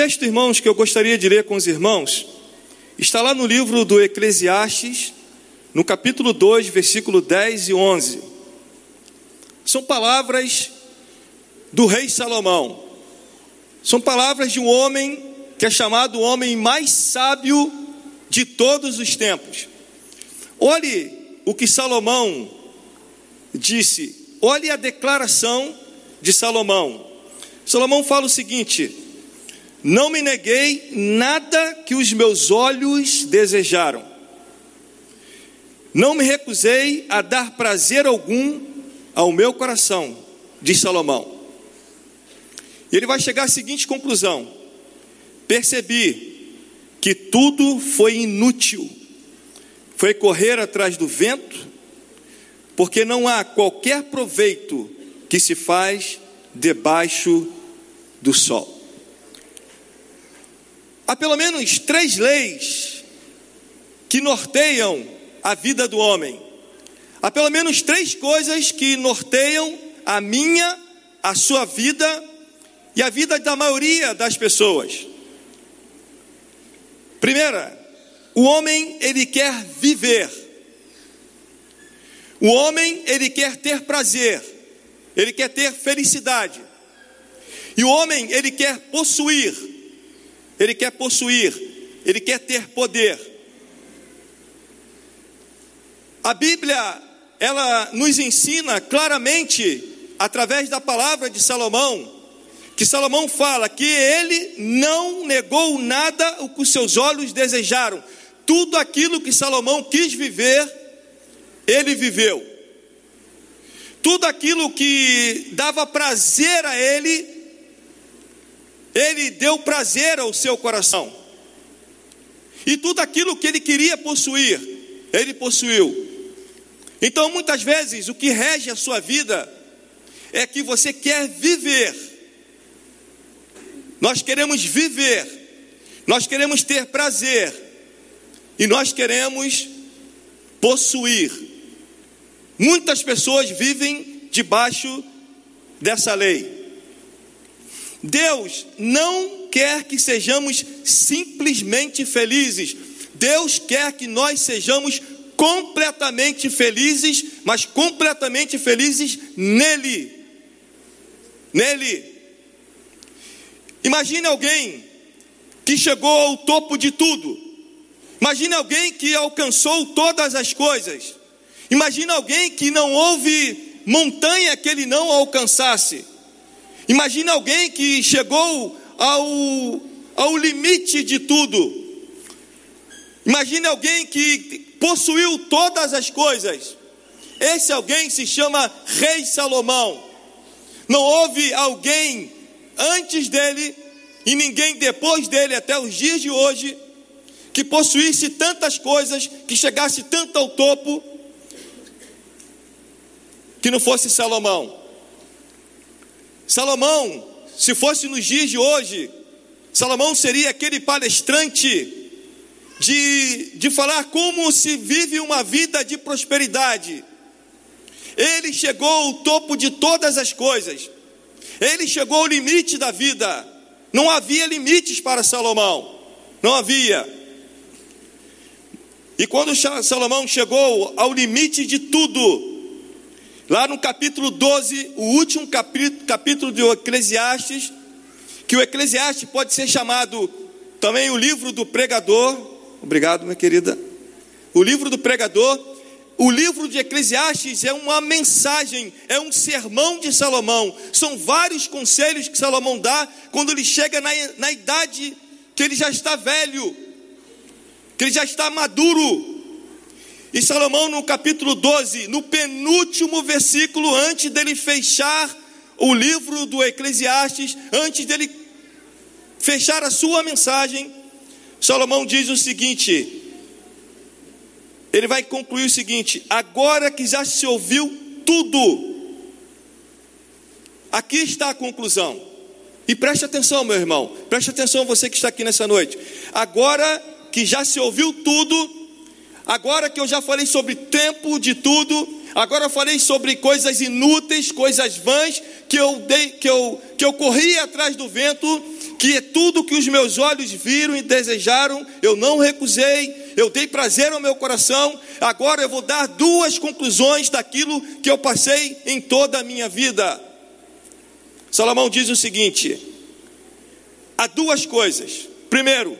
texto, irmãos, que eu gostaria de ler com os irmãos, está lá no livro do Eclesiastes, no capítulo 2, versículo 10 e 11. São palavras do rei Salomão. São palavras de um homem que é chamado o homem mais sábio de todos os tempos. Olhe o que Salomão disse, olhe a declaração de Salomão. Salomão fala o seguinte: Não me neguei nada que os meus olhos desejaram, não me recusei a dar prazer algum ao meu coração, diz Salomão. E ele vai chegar à seguinte conclusão: percebi que tudo foi inútil, foi correr atrás do vento, porque não há qualquer proveito que se faz debaixo do sol. Há pelo menos três leis que norteiam a vida do homem. Há pelo menos três coisas que norteiam a minha, a sua vida e a vida da maioria das pessoas. Primeira, o homem ele quer viver. O homem ele quer ter prazer, ele quer ter felicidade. E o homem ele quer possuir, ele quer possuir, ele quer ter poder. A Bíblia ela nos ensina claramente através da palavra de Salomão que Salomão fala que ele não negou nada o que seus olhos desejaram. Tudo aquilo que Salomão quis viver, ele viveu. Tudo aquilo que dava prazer a ele, ele deu prazer ao seu coração. E tudo aquilo que ele queria possuir, ele possuiu. Então, muitas vezes, o que rege a sua vida é que você quer viver nós queremos viver, nós queremos ter prazer e nós queremos possuir. Muitas pessoas vivem debaixo dessa lei. Deus não quer que sejamos simplesmente felizes. Deus quer que nós sejamos completamente felizes, mas completamente felizes nele. Nele. Imagine alguém que chegou ao topo de tudo. Imagine alguém que alcançou todas as coisas. Imagine alguém que não houve montanha que ele não alcançasse. Imagine alguém que chegou ao, ao limite de tudo. Imagine alguém que possuiu todas as coisas. Esse alguém se chama Rei Salomão. Não houve alguém antes dele e ninguém depois dele até os dias de hoje que possuísse tantas coisas, que chegasse tanto ao topo, que não fosse Salomão. Salomão, se fosse nos dias de hoje, Salomão seria aquele palestrante de, de falar como se vive uma vida de prosperidade. Ele chegou ao topo de todas as coisas. Ele chegou ao limite da vida. Não havia limites para Salomão. Não havia. E quando Salomão chegou ao limite de tudo, lá no capítulo 12, o último capítulo, capítulo do Eclesiastes, que o Eclesiastes pode ser chamado também o livro do pregador. Obrigado, minha querida. O livro do pregador o livro de Eclesiastes é uma mensagem, é um sermão de Salomão. São vários conselhos que Salomão dá quando ele chega na, na idade que ele já está velho, que ele já está maduro. E Salomão, no capítulo 12, no penúltimo versículo, antes dele fechar o livro do Eclesiastes, antes dele fechar a sua mensagem, Salomão diz o seguinte: ele vai concluir o seguinte: agora que já se ouviu tudo, aqui está a conclusão. E preste atenção, meu irmão, preste atenção você que está aqui nessa noite. Agora que já se ouviu tudo, agora que eu já falei sobre tempo de tudo, agora eu falei sobre coisas inúteis, coisas vãs, que eu dei, que eu, que eu corri atrás do vento, que é tudo que os meus olhos viram e desejaram, eu não recusei, eu dei prazer ao meu coração. Agora eu vou dar duas conclusões daquilo que eu passei em toda a minha vida. Salomão diz o seguinte: há duas coisas. Primeiro,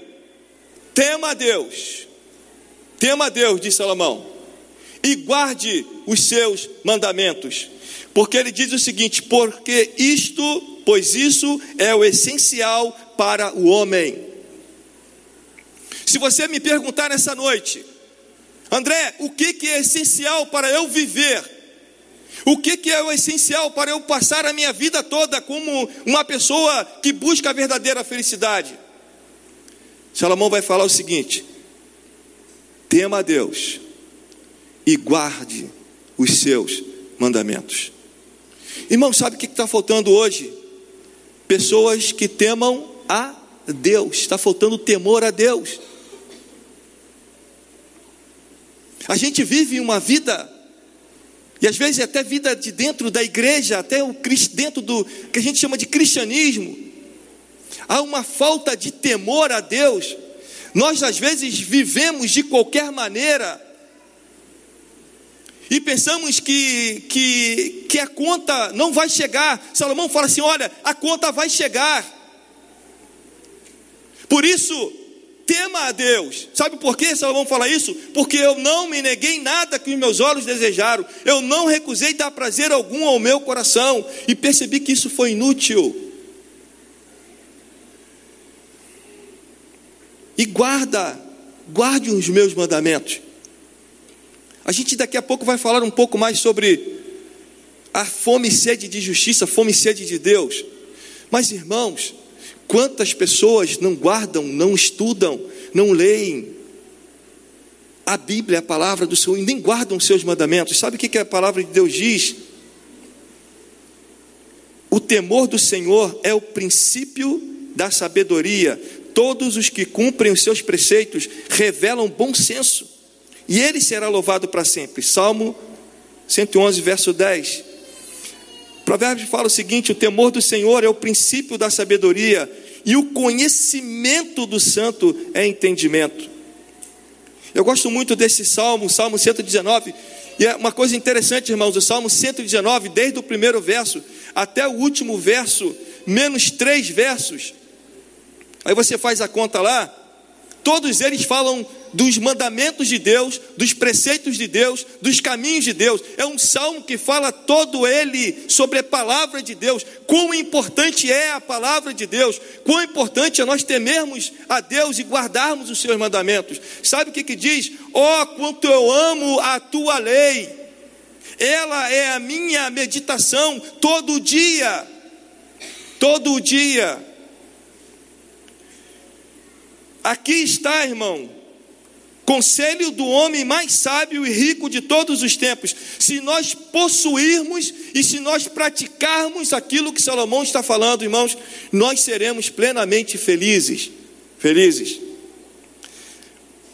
tema a Deus. Tema a Deus, diz Salomão, e guarde os seus mandamentos. Porque ele diz o seguinte: porque isto, pois isso é o essencial para o homem. Se você me perguntar nessa noite, André, o que, que é essencial para eu viver? O que, que é o essencial para eu passar a minha vida toda como uma pessoa que busca a verdadeira felicidade? Salomão vai falar o seguinte: tema a Deus e guarde os seus mandamentos. Irmão, sabe o que está faltando hoje? Pessoas que temam a Deus, está faltando temor a Deus. A gente vive uma vida, e às vezes até vida de dentro da igreja, até o dentro do que a gente chama de cristianismo, há uma falta de temor a Deus. Nós às vezes vivemos de qualquer maneira, e pensamos que, que, que a conta não vai chegar. Salomão fala assim: olha, a conta vai chegar. Por isso, tema a Deus. Sabe por que Salomão fala isso? Porque eu não me neguei nada que os meus olhos desejaram. Eu não recusei dar prazer algum ao meu coração. E percebi que isso foi inútil. E guarda, guarde os meus mandamentos. A gente daqui a pouco vai falar um pouco mais sobre a fome e sede de justiça, fome e sede de Deus. Mas irmãos, quantas pessoas não guardam, não estudam, não leem a Bíblia, a palavra do Senhor, e nem guardam os seus mandamentos? Sabe o que a palavra de Deus diz? O temor do Senhor é o princípio da sabedoria. Todos os que cumprem os seus preceitos revelam bom senso e ele será louvado para sempre. Salmo 111, verso 10. Provérbios fala o seguinte: o temor do Senhor é o princípio da sabedoria, e o conhecimento do santo é entendimento. Eu gosto muito desse salmo, Salmo 119, e é uma coisa interessante, irmãos, o Salmo 119, desde o primeiro verso até o último verso, menos três versos, aí você faz a conta lá, todos eles falam dos mandamentos de Deus, dos preceitos de Deus, dos caminhos de Deus. É um salmo que fala todo ele sobre a palavra de Deus, quão importante é a palavra de Deus, quão importante é nós temermos a Deus e guardarmos os seus mandamentos. Sabe o que, que diz? Oh, quanto eu amo a tua lei, ela é a minha meditação todo dia, todo dia. Aqui está, irmão, Conselho do homem mais sábio e rico de todos os tempos. Se nós possuirmos e se nós praticarmos aquilo que Salomão está falando, irmãos, nós seremos plenamente felizes. Felizes.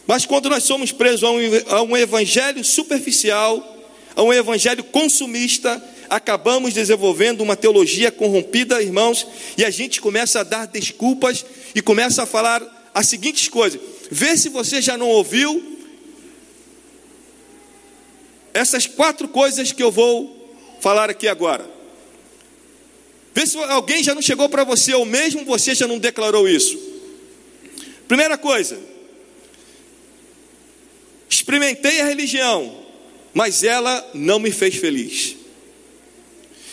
Mas quando nós somos presos a um, a um evangelho superficial, a um evangelho consumista, acabamos desenvolvendo uma teologia corrompida, irmãos, e a gente começa a dar desculpas e começa a falar as seguintes coisas Vê se você já não ouviu essas quatro coisas que eu vou falar aqui agora. Vê se alguém já não chegou para você, ou mesmo você já não declarou isso. Primeira coisa, experimentei a religião, mas ela não me fez feliz.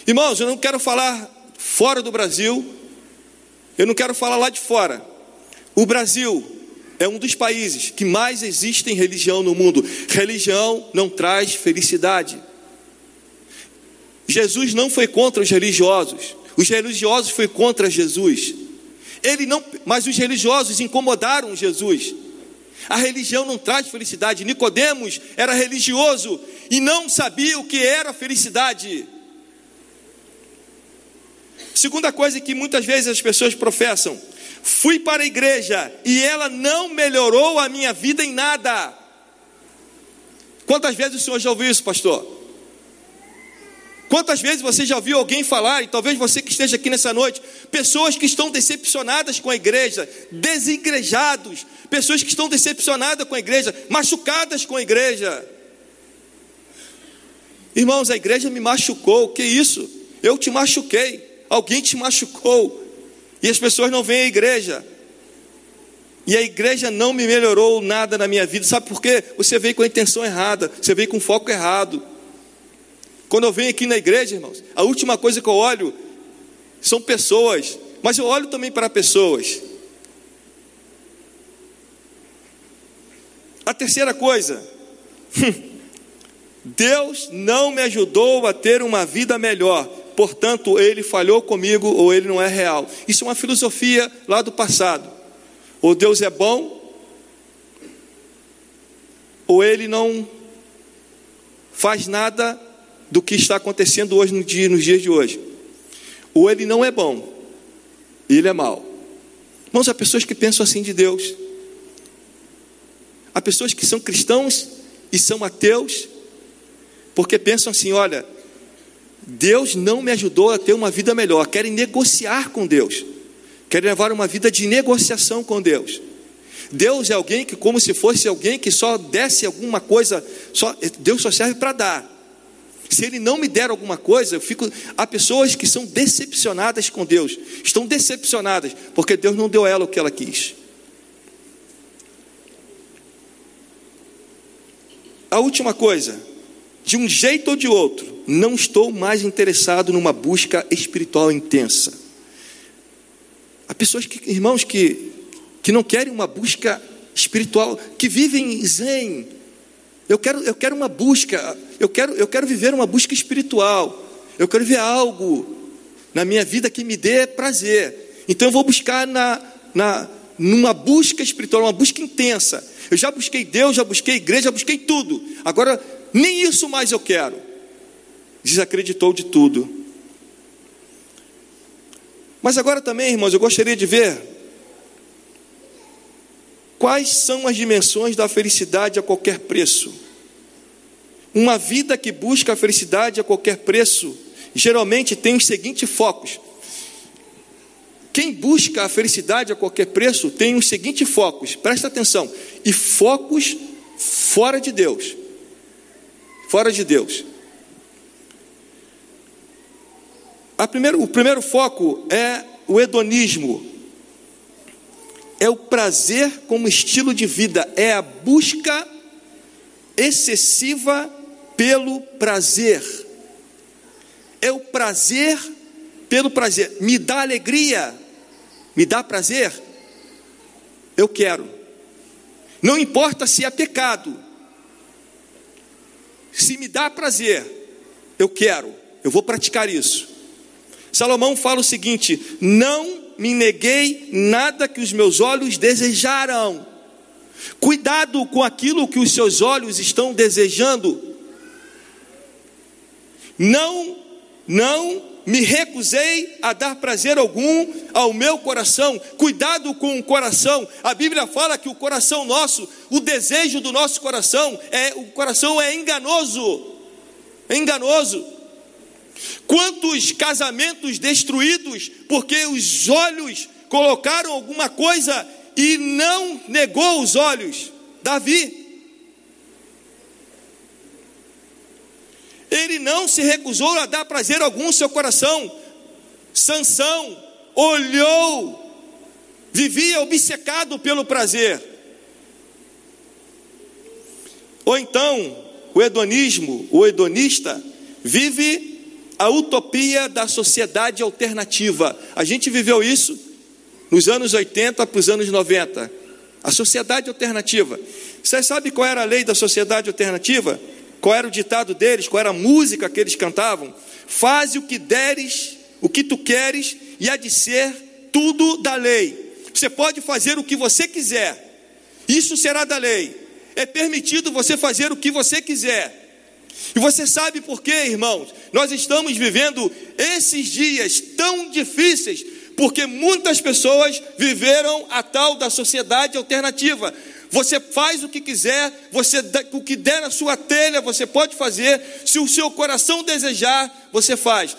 Irmãos, eu não quero falar fora do Brasil, eu não quero falar lá de fora. O Brasil é um dos países que mais existem religião no mundo. Religião não traz felicidade. Jesus não foi contra os religiosos. Os religiosos foi contra Jesus. Ele não, mas os religiosos incomodaram Jesus. A religião não traz felicidade. Nicodemos era religioso e não sabia o que era felicidade. Segunda coisa que muitas vezes as pessoas professam: Fui para a igreja e ela não melhorou a minha vida em nada. Quantas vezes o senhor já ouviu isso, pastor? Quantas vezes você já viu alguém falar, e talvez você que esteja aqui nessa noite, pessoas que estão decepcionadas com a igreja, desigrejados, pessoas que estão decepcionadas com a igreja, machucadas com a igreja. Irmãos, a igreja me machucou, que isso? Eu te machuquei, alguém te machucou, e as pessoas não vêm à igreja. E a igreja não me melhorou nada na minha vida, sabe por quê? Você veio com a intenção errada, você veio com o foco errado. Quando eu venho aqui na igreja, irmãos, a última coisa que eu olho são pessoas, mas eu olho também para pessoas. A terceira coisa, Deus não me ajudou a ter uma vida melhor, portanto, ele falhou comigo ou ele não é real. Isso é uma filosofia lá do passado. Ou Deus é bom, ou ele não faz nada do que está acontecendo hoje no dia, nos dias de hoje. Ou ele não é bom, ele é mau. Irmãos, há pessoas que pensam assim de Deus. Há pessoas que são cristãos e são ateus, porque pensam assim: olha, Deus não me ajudou a ter uma vida melhor, querem negociar com Deus, querem levar uma vida de negociação com Deus. Deus é alguém que, como se fosse alguém que só desse alguma coisa, só, Deus só serve para dar. Se ele não me der alguma coisa, eu fico. Há pessoas que são decepcionadas com Deus, estão decepcionadas, porque Deus não deu a ela o que ela quis. A última coisa, de um jeito ou de outro, não estou mais interessado numa busca espiritual intensa. Há pessoas que, irmãos, que, que não querem uma busca espiritual, que vivem zen, eu quero, eu quero uma busca, eu quero, eu quero viver uma busca espiritual. Eu quero ver algo na minha vida que me dê prazer. Então eu vou buscar na, na, numa busca espiritual, uma busca intensa. Eu já busquei Deus, já busquei igreja, já busquei tudo. Agora, nem isso mais eu quero. Desacreditou de tudo. Mas agora também, irmãos, eu gostaria de ver Quais são as dimensões da felicidade a qualquer preço? Uma vida que busca a felicidade a qualquer preço geralmente tem os seguintes focos. Quem busca a felicidade a qualquer preço tem os seguintes focos, presta atenção, e focos fora de Deus. Fora de Deus. Primeiro, o primeiro foco é o hedonismo, é o prazer como estilo de vida, é a busca excessiva pelo prazer. É o prazer pelo prazer. Me dá alegria, me dá prazer, eu quero. Não importa se é pecado, se me dá prazer, eu quero, eu vou praticar isso. Salomão fala o seguinte: não me neguei nada que os meus olhos desejaram. Cuidado com aquilo que os seus olhos estão desejando. Não, não me recusei a dar prazer algum ao meu coração. Cuidado com o coração. A Bíblia fala que o coração nosso, o desejo do nosso coração é o coração é enganoso. É enganoso. Quantos casamentos destruídos porque os olhos colocaram alguma coisa e não negou os olhos? Davi. Ele não se recusou a dar prazer algum ao seu coração. Sansão olhou, vivia obcecado pelo prazer. Ou então, o hedonismo, o hedonista, vive a utopia da sociedade alternativa. A gente viveu isso nos anos 80 para os anos 90. A sociedade alternativa. Você sabe qual era a lei da sociedade alternativa? Qual era o ditado deles? Qual era a música que eles cantavam? Faze o que deres, o que tu queres, e há de ser tudo da lei. Você pode fazer o que você quiser, isso será da lei. É permitido você fazer o que você quiser. E você sabe por quê, irmãos? Nós estamos vivendo esses dias tão difíceis porque muitas pessoas viveram a tal da sociedade alternativa. Você faz o que quiser, você o que der na sua telha, você pode fazer, se o seu coração desejar, você faz.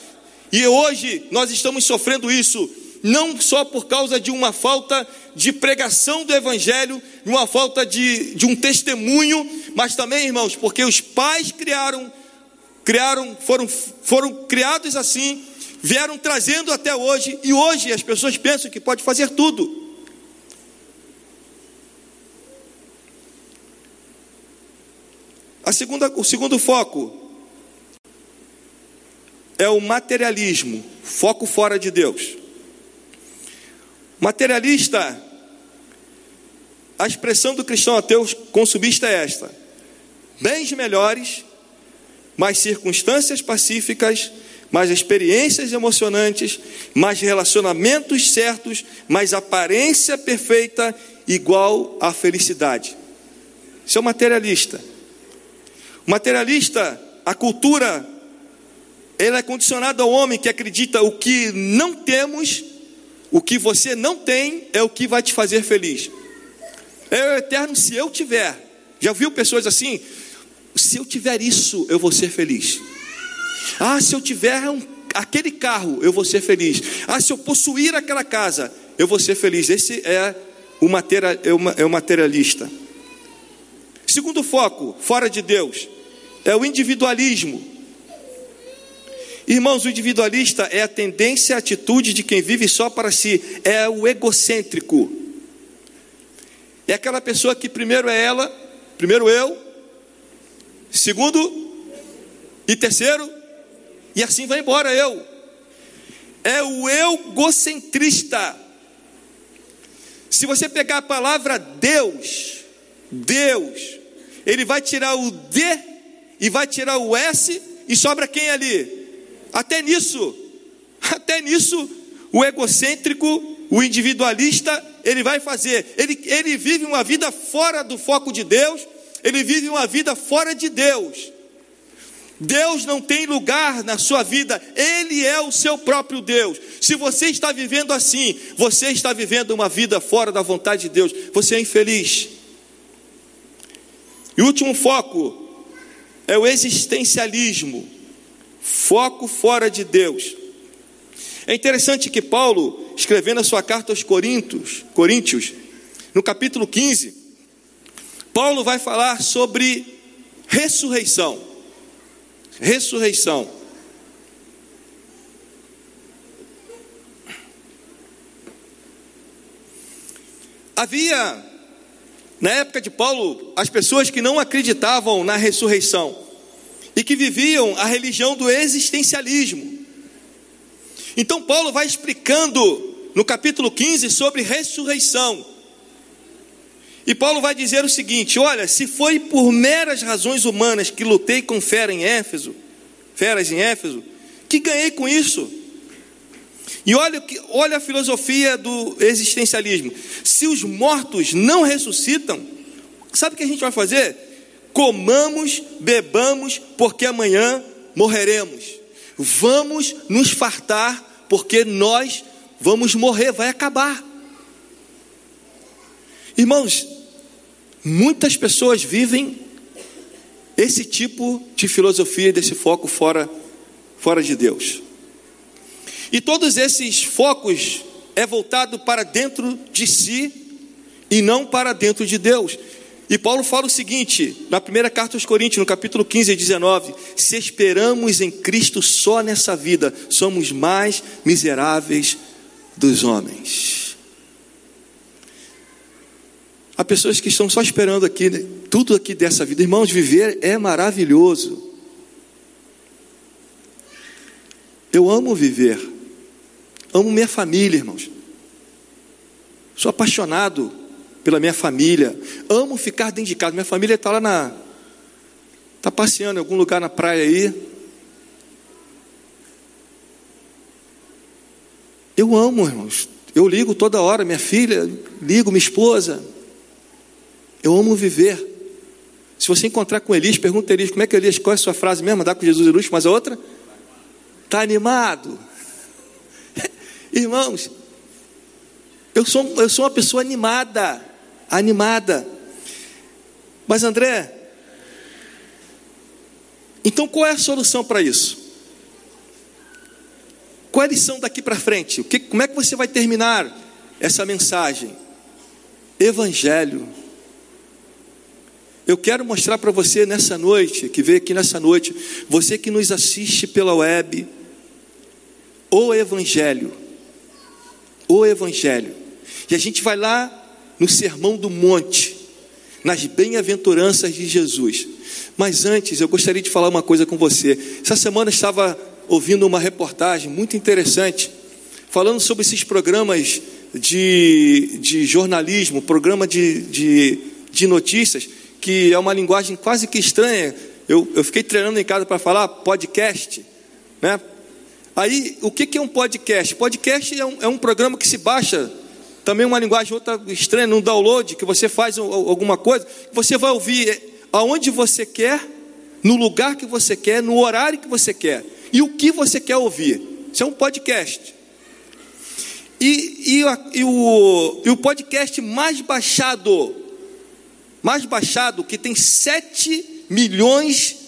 E hoje nós estamos sofrendo isso, não só por causa de uma falta de pregação do Evangelho, de uma falta de, de um testemunho, mas também, irmãos, porque os pais criaram, criaram, foram, foram criados assim, vieram trazendo até hoje, e hoje as pessoas pensam que pode fazer tudo. A segunda, o segundo foco é o materialismo, foco fora de Deus. Materialista, a expressão do cristão ateu consumista é esta: bens melhores, mais circunstâncias pacíficas, mais experiências emocionantes, mais relacionamentos certos, mais aparência perfeita, igual à felicidade. Isso é o materialista. Materialista, a cultura, ela é condicionada ao homem que acredita o que não temos, o que você não tem, é o que vai te fazer feliz. É o eterno se eu tiver. Já viu pessoas assim? Se eu tiver isso, eu vou ser feliz. Ah, se eu tiver um, aquele carro, eu vou ser feliz. Ah, se eu possuir aquela casa, eu vou ser feliz. Esse é o, é o materialista. Segundo foco, fora de Deus, é o individualismo. Irmãos, o individualista é a tendência, a atitude de quem vive só para si, é o egocêntrico. É aquela pessoa que primeiro é ela, primeiro eu, segundo e terceiro, e assim vai embora eu. É o egocentrista. Se você pegar a palavra Deus, Deus, ele vai tirar o D e vai tirar o S e sobra quem ali? Até nisso, até nisso, o egocêntrico, o individualista, ele vai fazer. Ele, ele vive uma vida fora do foco de Deus, ele vive uma vida fora de Deus. Deus não tem lugar na sua vida, Ele é o seu próprio Deus. Se você está vivendo assim, você está vivendo uma vida fora da vontade de Deus, você é infeliz. E último foco é o existencialismo foco fora de Deus. É interessante que Paulo, escrevendo a sua carta aos Coríntios, Coríntios, no capítulo 15, Paulo vai falar sobre ressurreição. Ressurreição. Havia, na época de Paulo, as pessoas que não acreditavam na ressurreição e que viviam a religião do existencialismo. Então, Paulo vai explicando no capítulo 15 sobre ressurreição. E Paulo vai dizer o seguinte: olha, se foi por meras razões humanas que lutei com fera em Éfeso, feras em Éfeso, que ganhei com isso. E olha, olha a filosofia do existencialismo. Se os mortos não ressuscitam, sabe o que a gente vai fazer? comamos, bebamos, porque amanhã morreremos. Vamos nos fartar, porque nós vamos morrer, vai acabar. Irmãos, muitas pessoas vivem esse tipo de filosofia, desse foco fora, fora de Deus. E todos esses focos é voltado para dentro de si e não para dentro de Deus. E Paulo fala o seguinte, na primeira carta aos Coríntios, no capítulo 15 e 19: Se esperamos em Cristo só nessa vida, somos mais miseráveis dos homens. Há pessoas que estão só esperando aqui, né, tudo aqui dessa vida. Irmãos, viver é maravilhoso. Eu amo viver, amo minha família, irmãos. Sou apaixonado pela minha família. Amo ficar dentro de casa. Minha família está lá na. Está passeando em algum lugar na praia aí. Eu amo, irmãos. Eu ligo toda hora, minha filha, ligo, minha esposa. Eu amo viver. Se você encontrar com Elias, pergunta a Elias, como é que Elias, qual é a sua frase mesmo? Andar com Jesus e luz, mas a outra? Está animado. Irmãos, eu sou, eu sou uma pessoa animada animada. Mas André, então qual é a solução para isso? Qual é a lição daqui para frente? O que, como é que você vai terminar essa mensagem? Evangelho. Eu quero mostrar para você nessa noite, que veio aqui nessa noite, você que nos assiste pela web, o Evangelho. O Evangelho. E a gente vai lá no Sermão do Monte, nas bem-aventuranças de Jesus. Mas antes, eu gostaria de falar uma coisa com você. Essa semana eu estava ouvindo uma reportagem muito interessante, falando sobre esses programas de, de jornalismo, programa de, de, de notícias, que é uma linguagem quase que estranha. Eu, eu fiquei treinando em casa para falar podcast, né? Aí, o que, é um podcast? Podcast é um, é um programa que se baixa também uma linguagem outra estranha, num download, que você faz alguma coisa, você vai ouvir aonde você quer, no lugar que você quer, no horário que você quer, e o que você quer ouvir. Isso é um podcast. E, e, e, o, e o podcast mais baixado, mais baixado, que tem 7 milhões de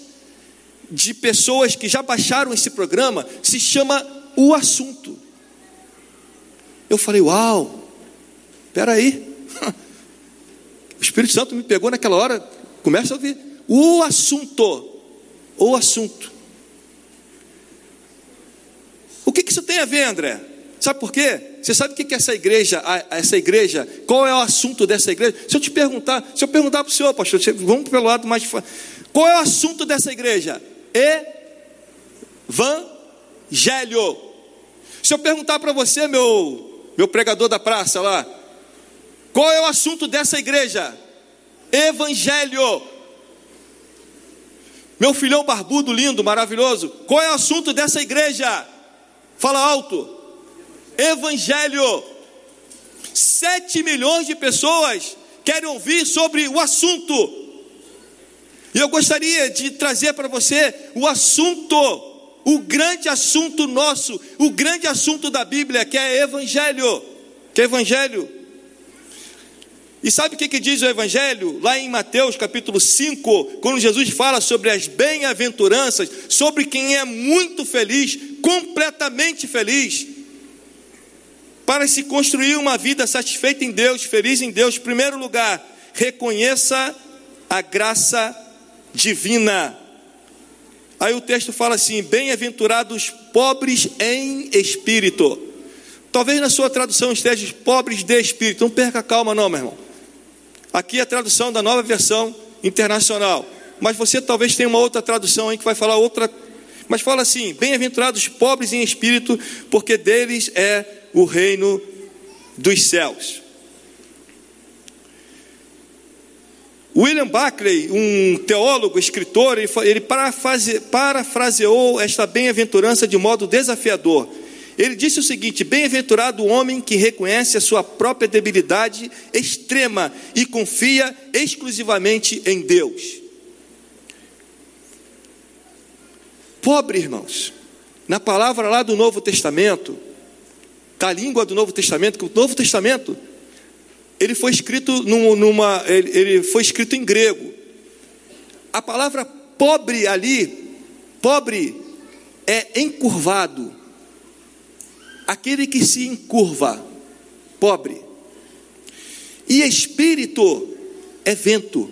pessoas que já baixaram esse programa, se chama O Assunto. Eu falei, uau, Espera aí. O Espírito Santo me pegou naquela hora. Começa a ouvir. O assunto. O assunto. O que, isso tem a ver, André? Sabe por quê? Você sabe o que, que essa igreja, essa igreja, qual é o assunto dessa igreja? Se eu te perguntar, se eu perguntar para o senhor, pastor, vamos pelo lado mais. Qual é o assunto dessa igreja? Evangelho. Se eu perguntar para você, meu, meu pregador da praça lá, qual é o assunto dessa igreja? Evangelho. Meu filhão barbudo, lindo, maravilhoso. Qual é o assunto dessa igreja? Fala alto. Evangelho. Sete milhões de pessoas querem ouvir sobre o assunto. E eu gostaria de trazer para você o assunto, o grande assunto nosso, o grande assunto da Bíblia, que é Evangelho. Que é Evangelho. E sabe o que, que diz o Evangelho? Lá em Mateus capítulo 5, quando Jesus fala sobre as bem-aventuranças, sobre quem é muito feliz, completamente feliz, para se construir uma vida satisfeita em Deus, feliz em Deus, primeiro lugar, reconheça a graça divina. Aí o texto fala assim: bem-aventurados pobres em espírito. Talvez na sua tradução esteja pobres de espírito. Não perca a calma, não, meu irmão. Aqui é a tradução da nova versão internacional. Mas você talvez tenha uma outra tradução aí que vai falar outra. Mas fala assim: Bem-aventurados pobres em espírito, porque deles é o reino dos céus. William Buckley, um teólogo, escritor, ele parafraseou esta bem-aventurança de modo desafiador. Ele disse o seguinte: Bem-aventurado o homem que reconhece a sua própria debilidade extrema e confia exclusivamente em Deus. Pobre, irmãos, na palavra lá do Novo Testamento, da língua do Novo Testamento, que o Novo Testamento ele foi escrito numa, ele foi escrito em grego. A palavra pobre ali, pobre é encurvado aquele que se encurva, pobre. E espírito é vento,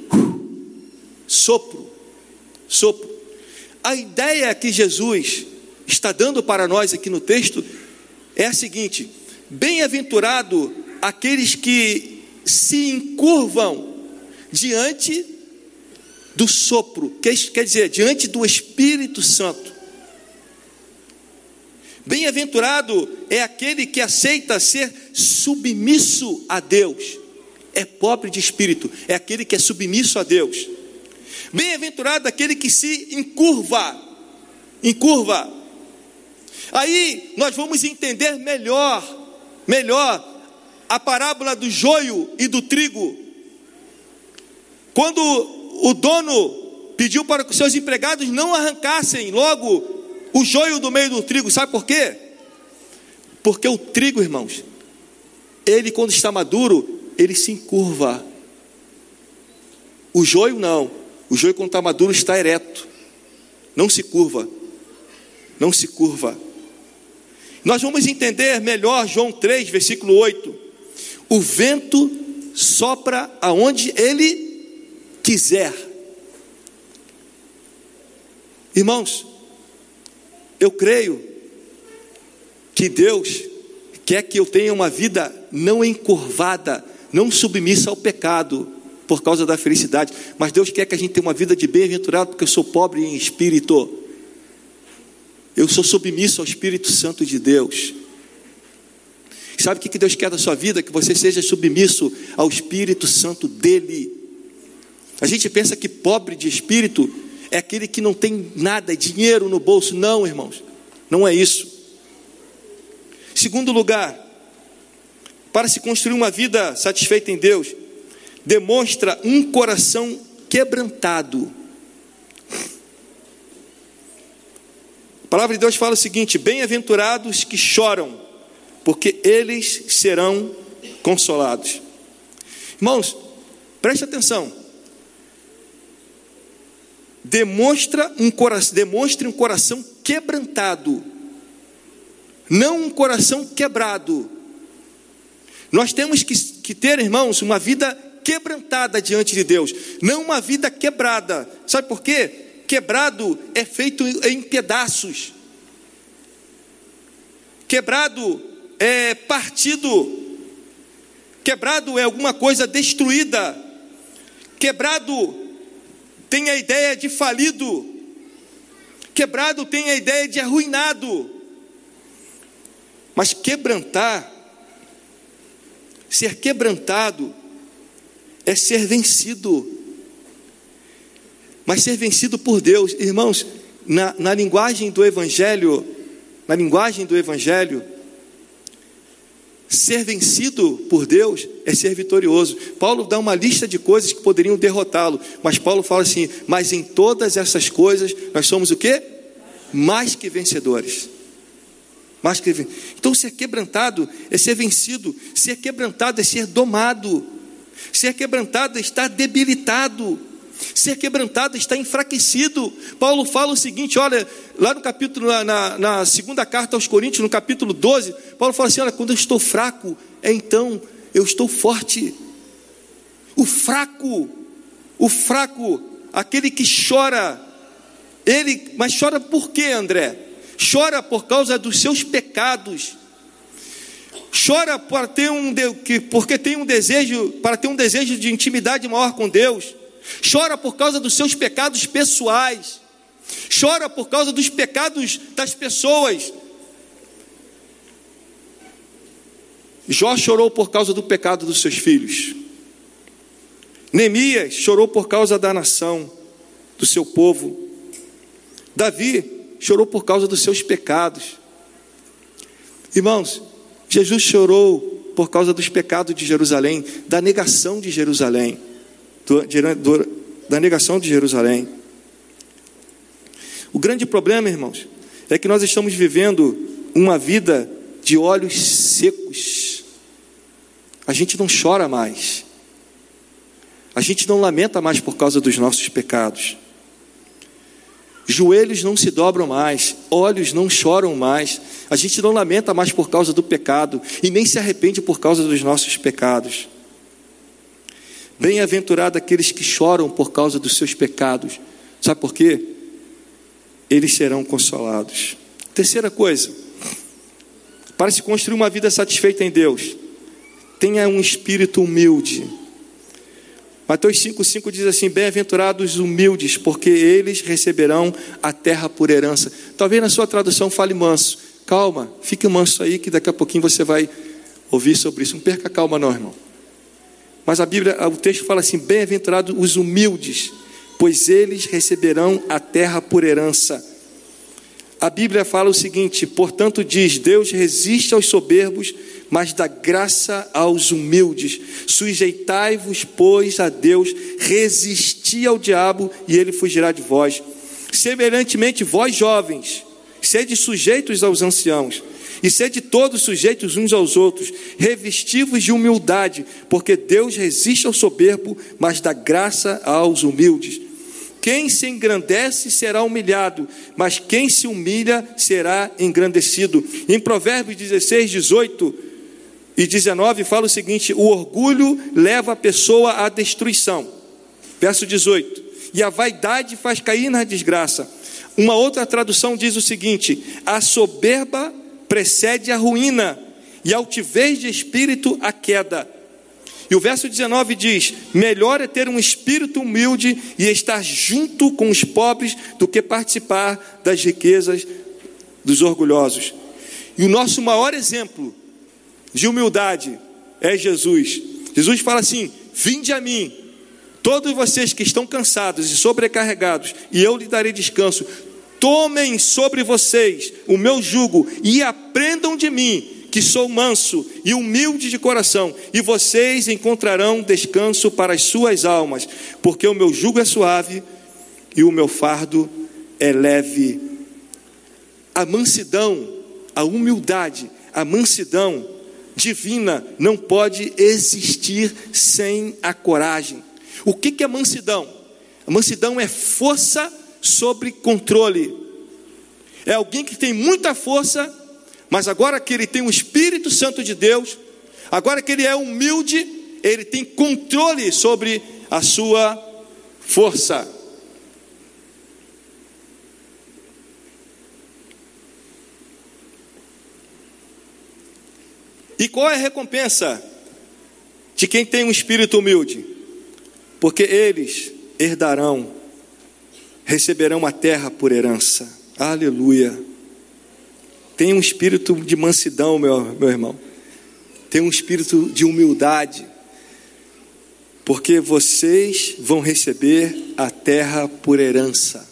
sopro, sopro. A ideia que Jesus está dando para nós aqui no texto é a seguinte: bem-aventurado aqueles que se encurvam diante do sopro, quer dizer, diante do Espírito Santo. Bem-aventurado é aquele que aceita ser submisso a Deus. É pobre de espírito, é aquele que é submisso a Deus. Bem-aventurado aquele que se encurva, encurva. Aí nós vamos entender melhor, melhor a parábola do joio e do trigo. Quando o dono pediu para que os seus empregados não arrancassem logo o joio do meio do trigo, sabe por quê? Porque o trigo, irmãos, ele quando está maduro, ele se encurva. O joio não. O joio, quando está maduro, está ereto. Não se curva. Não se curva. Nós vamos entender melhor João 3, versículo 8. O vento sopra aonde ele quiser. Irmãos, eu creio que Deus quer que eu tenha uma vida não encurvada, não submissa ao pecado por causa da felicidade, mas Deus quer que a gente tenha uma vida de bem-aventurado, porque eu sou pobre em espírito. Eu sou submisso ao Espírito Santo de Deus. Sabe o que Deus quer da sua vida? Que você seja submisso ao Espírito Santo dele. A gente pensa que pobre de espírito é aquele que não tem nada, dinheiro no bolso. Não, irmãos, não é isso. Segundo lugar, para se construir uma vida satisfeita em Deus, demonstra um coração quebrantado. A palavra de Deus fala o seguinte: bem-aventurados que choram, porque eles serão consolados. Irmãos, preste atenção. Demonstra um coração, demonstre um coração quebrantado, não um coração quebrado. Nós temos que, que ter, irmãos, uma vida quebrantada diante de Deus, não uma vida quebrada. Sabe por quê? Quebrado é feito em pedaços. Quebrado é partido. Quebrado é alguma coisa destruída. Quebrado tem a ideia de falido. Quebrado tem a ideia de arruinado. Mas quebrantar, ser quebrantado, é ser vencido. Mas ser vencido por Deus, irmãos, na, na linguagem do Evangelho, na linguagem do Evangelho, ser vencido por Deus é ser vitorioso. Paulo dá uma lista de coisas que poderiam derrotá-lo, mas Paulo fala assim: mas em todas essas coisas nós somos o que? Mais que vencedores. Mais que Então ser quebrantado é ser vencido, ser quebrantado é ser domado. Ser quebrantado está debilitado. Ser quebrantado está enfraquecido. Paulo fala o seguinte: olha, lá no capítulo, na, na, segunda carta aos Coríntios, no capítulo 12, Paulo fala assim: olha, quando eu estou fraco, é então eu estou forte. O fraco, o fraco, aquele que chora, ele, mas chora por quê, André? Chora por causa dos seus pecados chora para ter um porque tem um desejo, para ter um desejo de intimidade maior com Deus. Chora por causa dos seus pecados pessoais. Chora por causa dos pecados das pessoas. Jó chorou por causa do pecado dos seus filhos. Neemias chorou por causa da nação, do seu povo. Davi chorou por causa dos seus pecados. Irmãos, Jesus chorou por causa dos pecados de Jerusalém, da negação de Jerusalém, do, do, da negação de Jerusalém. O grande problema, irmãos, é que nós estamos vivendo uma vida de olhos secos. A gente não chora mais. A gente não lamenta mais por causa dos nossos pecados. Joelhos não se dobram mais, olhos não choram mais, a gente não lamenta mais por causa do pecado e nem se arrepende por causa dos nossos pecados. Bem-aventurado aqueles que choram por causa dos seus pecados, sabe por quê? Eles serão consolados. Terceira coisa, para se construir uma vida satisfeita em Deus, tenha um espírito humilde. Mateus 5,5 diz assim: Bem-aventurados humildes, porque eles receberão a terra por herança. Talvez na sua tradução fale manso. Calma, fique manso aí, que daqui a pouquinho você vai ouvir sobre isso. Não perca a calma, não, irmão. Mas a Bíblia, o texto fala assim: Bem-aventurados os humildes, pois eles receberão a terra por herança. A Bíblia fala o seguinte: portanto, diz: Deus resiste aos soberbos, mas dá graça aos humildes. Sujeitai-vos, pois, a Deus, resisti ao diabo e ele fugirá de vós. Semelhantemente, vós jovens, sede sujeitos aos anciãos, e sede todos sujeitos uns aos outros, revestivos de humildade, porque Deus resiste ao soberbo, mas dá graça aos humildes. Quem se engrandece será humilhado, mas quem se humilha será engrandecido. Em Provérbios 16, 18 e 19 fala o seguinte: o orgulho leva a pessoa à destruição. Verso 18: e a vaidade faz cair na desgraça. Uma outra tradução diz o seguinte: a soberba precede a ruína, e a altivez de espírito a queda. E o verso 19 diz: Melhor é ter um espírito humilde e estar junto com os pobres do que participar das riquezas dos orgulhosos. E o nosso maior exemplo de humildade é Jesus. Jesus fala assim: Vinde a mim, todos vocês que estão cansados e sobrecarregados, e eu lhe darei descanso. Tomem sobre vocês o meu jugo e aprendam de mim, que sou manso e humilde de coração, e vocês encontrarão descanso para as suas almas, porque o meu jugo é suave e o meu fardo é leve. A mansidão, a humildade, a mansidão divina não pode existir sem a coragem. O que é mansidão? A mansidão é força sobre controle. É alguém que tem muita força, mas agora que ele tem o Espírito Santo de Deus, agora que ele é humilde, ele tem controle sobre a sua força. E qual é a recompensa de quem tem um espírito humilde? Porque eles herdarão receberão a terra por herança. Aleluia. Tem um espírito de mansidão, meu, meu irmão. Tem um espírito de humildade. Porque vocês vão receber a terra por herança.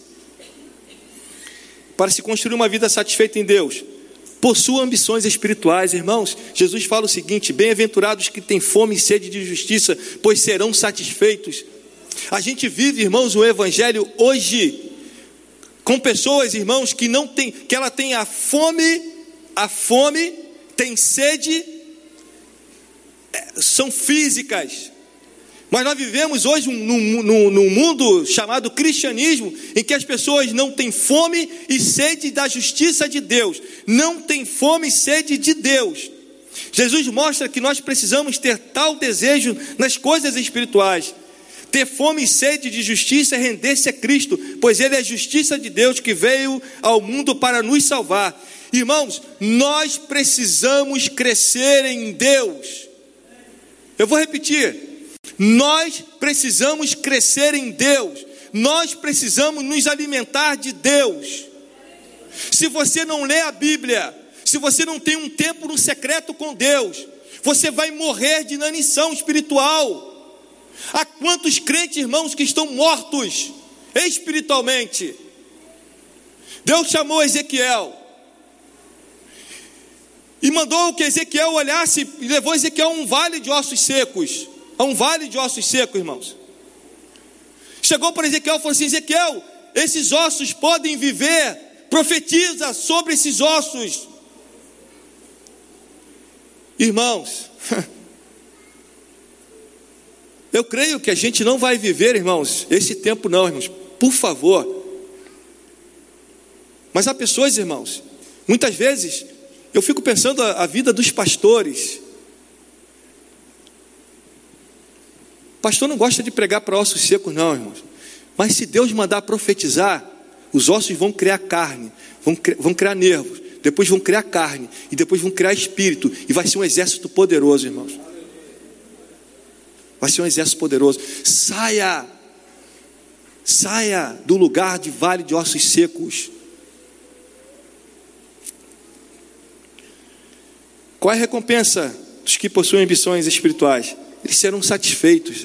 Para se construir uma vida satisfeita em Deus, possua ambições espirituais, irmãos. Jesus fala o seguinte: bem-aventurados que têm fome e sede de justiça, pois serão satisfeitos. A gente vive, irmãos, o evangelho hoje com pessoas, irmãos, que não tem, que ela tem a fome, a fome, tem sede, é, são físicas. Mas nós vivemos hoje num, num, num, mundo chamado cristianismo, em que as pessoas não têm fome e sede da justiça de Deus, não têm fome e sede de Deus. Jesus mostra que nós precisamos ter tal desejo nas coisas espirituais. Ter fome e sede de justiça é render-se a Cristo, pois Ele é a justiça de Deus que veio ao mundo para nos salvar. Irmãos, nós precisamos crescer em Deus. Eu vou repetir. Nós precisamos crescer em Deus. Nós precisamos nos alimentar de Deus. Se você não lê a Bíblia, se você não tem um tempo no secreto com Deus, você vai morrer de inanição espiritual. Há quantos crentes, irmãos, que estão mortos espiritualmente? Deus chamou Ezequiel e mandou que Ezequiel olhasse e levou Ezequiel a um vale de ossos secos. A um vale de ossos secos, irmãos. Chegou para Ezequiel e falou assim: Ezequiel, esses ossos podem viver, profetiza sobre esses ossos. Irmãos, Eu creio que a gente não vai viver, irmãos, esse tempo não, irmãos, por favor. Mas há pessoas, irmãos, muitas vezes eu fico pensando a, a vida dos pastores. Pastor não gosta de pregar para ossos secos, não, irmãos. Mas se Deus mandar profetizar, os ossos vão criar carne, vão, vão criar nervos, depois vão criar carne, e depois vão criar espírito, e vai ser um exército poderoso, irmãos. Vai ser um exército poderoso. Saia, saia do lugar de vale de ossos secos. Qual é a recompensa dos que possuem ambições espirituais? Eles serão satisfeitos,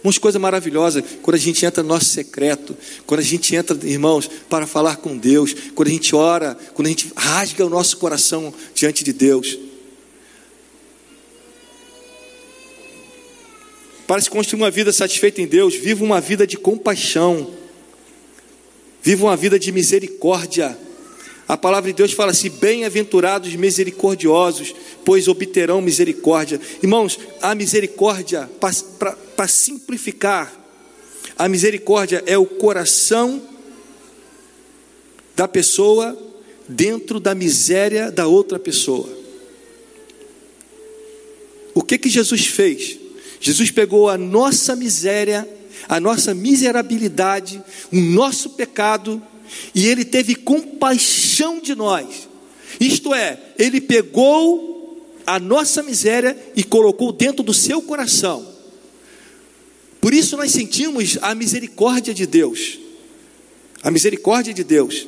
irmãos. Coisa maravilhosa, quando a gente entra no nosso secreto, quando a gente entra, irmãos, para falar com Deus, quando a gente ora, quando a gente rasga o nosso coração diante de Deus. Para se construir uma vida satisfeita em Deus, viva uma vida de compaixão, viva uma vida de misericórdia. A palavra de Deus fala assim: bem-aventurados misericordiosos, pois obterão misericórdia. Irmãos, a misericórdia, para simplificar, a misericórdia é o coração da pessoa dentro da miséria da outra pessoa. O que que Jesus fez? Jesus pegou a nossa miséria, a nossa miserabilidade, o nosso pecado, e ele teve compaixão de nós. Isto é, ele pegou a nossa miséria e colocou dentro do seu coração. Por isso nós sentimos a misericórdia de Deus. A misericórdia de Deus.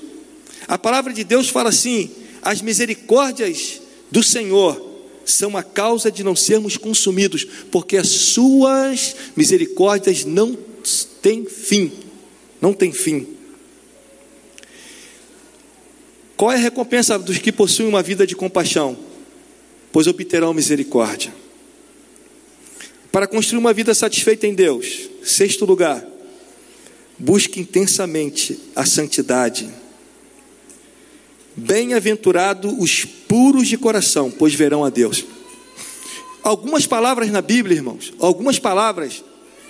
A palavra de Deus fala assim: as misericórdias do Senhor são a causa de não sermos consumidos, porque as suas misericórdias não têm fim. Não tem fim. Qual é a recompensa dos que possuem uma vida de compaixão? Pois obterão misericórdia. Para construir uma vida satisfeita em Deus, sexto lugar, busque intensamente a santidade. Bem-aventurado os puros de coração, pois verão a Deus. Algumas palavras na Bíblia, irmãos, algumas palavras,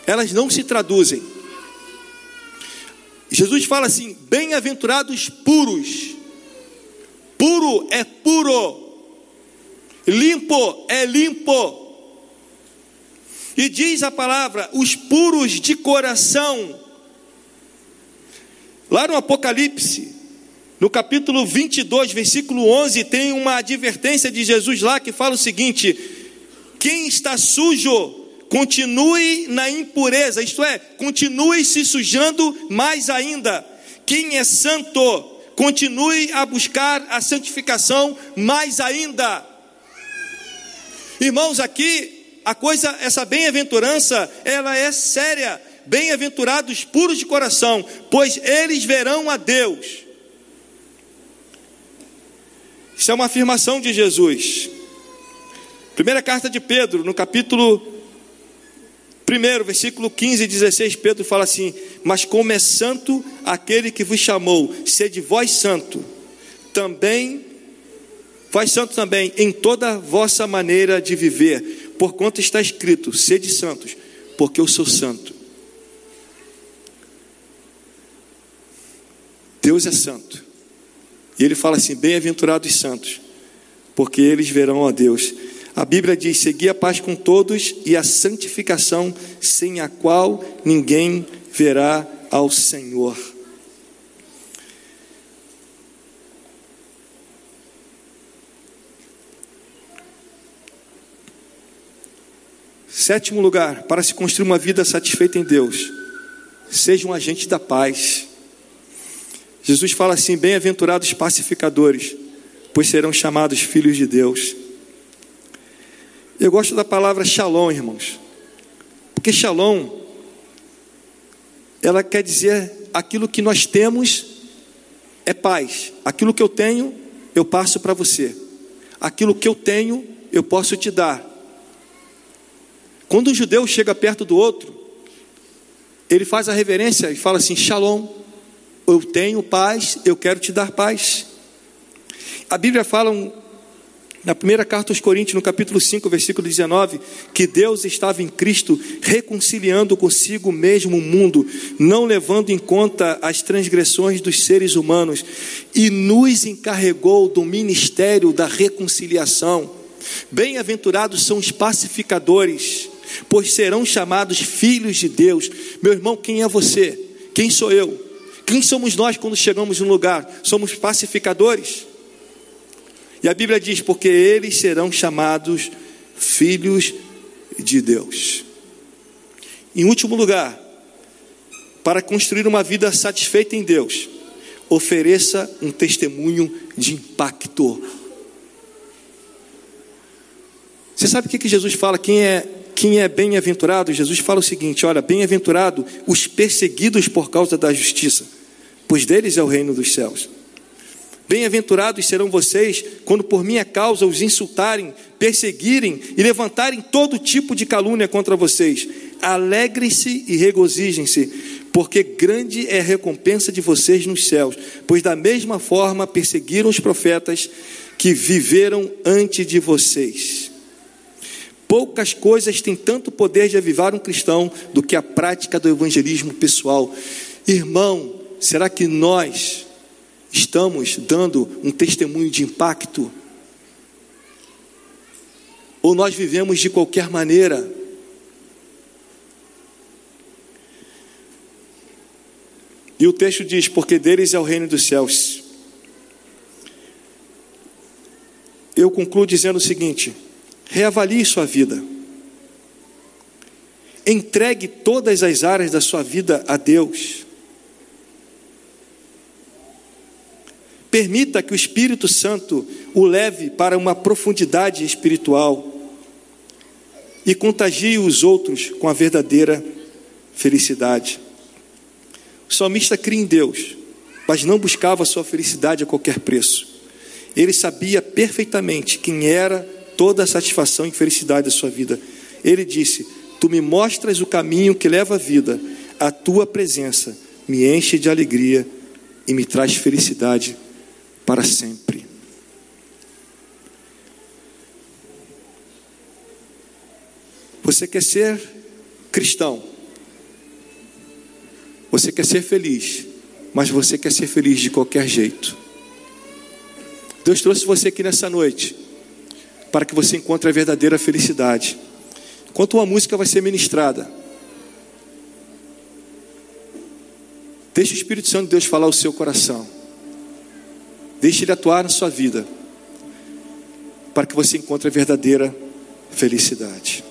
elas não se traduzem. Jesus fala assim: bem-aventurados puros. Puro é puro, limpo é limpo. E diz a palavra: os puros de coração. Lá no Apocalipse, no capítulo 22, versículo 11, tem uma advertência de Jesus lá que fala o seguinte: quem está sujo, continue na impureza, isto é, continue se sujando mais ainda. Quem é santo, continue a buscar a santificação mais ainda. Irmãos, aqui a coisa, essa bem-aventurança, ela é séria. Bem-aventurados puros de coração, pois eles verão a Deus. Isso é uma afirmação de Jesus. Primeira carta de Pedro, no capítulo 1, versículo 15 e 16, Pedro fala assim: Mas como é santo aquele que vos chamou, sede vós santo, também, vós santo também, em toda vossa maneira de viver, porquanto está escrito: sede santos, porque eu sou santo. Deus é santo. E ele fala assim: Bem-aventurados os santos, porque eles verão a Deus. A Bíblia diz: Segui a paz com todos e a santificação, sem a qual ninguém verá ao Senhor. Sétimo lugar, para se construir uma vida satisfeita em Deus, seja um agente da paz. Jesus fala assim: Bem-aventurados pacificadores, pois serão chamados filhos de Deus. Eu gosto da palavra shalom, irmãos, porque shalom, ela quer dizer aquilo que nós temos é paz, aquilo que eu tenho, eu passo para você, aquilo que eu tenho, eu posso te dar. Quando um judeu chega perto do outro, ele faz a reverência e fala assim: Shalom eu tenho paz, eu quero te dar paz. A Bíblia fala na primeira carta aos Coríntios, no capítulo 5, versículo 19, que Deus estava em Cristo reconciliando consigo mesmo o mundo, não levando em conta as transgressões dos seres humanos, e nos encarregou do ministério da reconciliação. Bem-aventurados são os pacificadores, pois serão chamados filhos de Deus. Meu irmão, quem é você? Quem sou eu? Quem somos nós quando chegamos num lugar? Somos pacificadores. E a Bíblia diz: porque eles serão chamados filhos de Deus. Em último lugar, para construir uma vida satisfeita em Deus, ofereça um testemunho de impacto. Você sabe o que Jesus fala? Quem é quem é bem-aventurado, Jesus fala o seguinte: olha, bem-aventurado os perseguidos por causa da justiça, pois deles é o reino dos céus. Bem-aventurados serão vocês quando por minha causa os insultarem, perseguirem e levantarem todo tipo de calúnia contra vocês. Alegrem-se e regozijem-se, porque grande é a recompensa de vocês nos céus, pois da mesma forma perseguiram os profetas que viveram antes de vocês. Poucas coisas têm tanto poder de avivar um cristão do que a prática do evangelismo pessoal. Irmão, será que nós estamos dando um testemunho de impacto? Ou nós vivemos de qualquer maneira? E o texto diz: Porque deles é o reino dos céus. Eu concluo dizendo o seguinte: reavalie sua vida. Entregue todas as áreas da sua vida a Deus. Permita que o Espírito Santo o leve para uma profundidade espiritual e contagie os outros com a verdadeira felicidade. O salmista cria em Deus, mas não buscava sua felicidade a qualquer preço. Ele sabia perfeitamente quem era toda a satisfação e felicidade da sua vida. Ele disse: Tu me mostras o caminho que leva à vida, a tua presença me enche de alegria e me traz felicidade para sempre. Você quer ser cristão, você quer ser feliz, mas você quer ser feliz de qualquer jeito. Deus trouxe você aqui nessa noite para que você encontre a verdadeira felicidade. Enquanto uma música vai ser ministrada, deixe o Espírito Santo de Deus falar o seu coração. Deixe ele atuar na sua vida, para que você encontre a verdadeira felicidade.